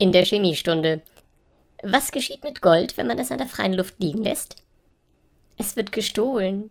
In der Chemiestunde. Was geschieht mit Gold, wenn man es an der freien Luft liegen lässt? Es wird gestohlen.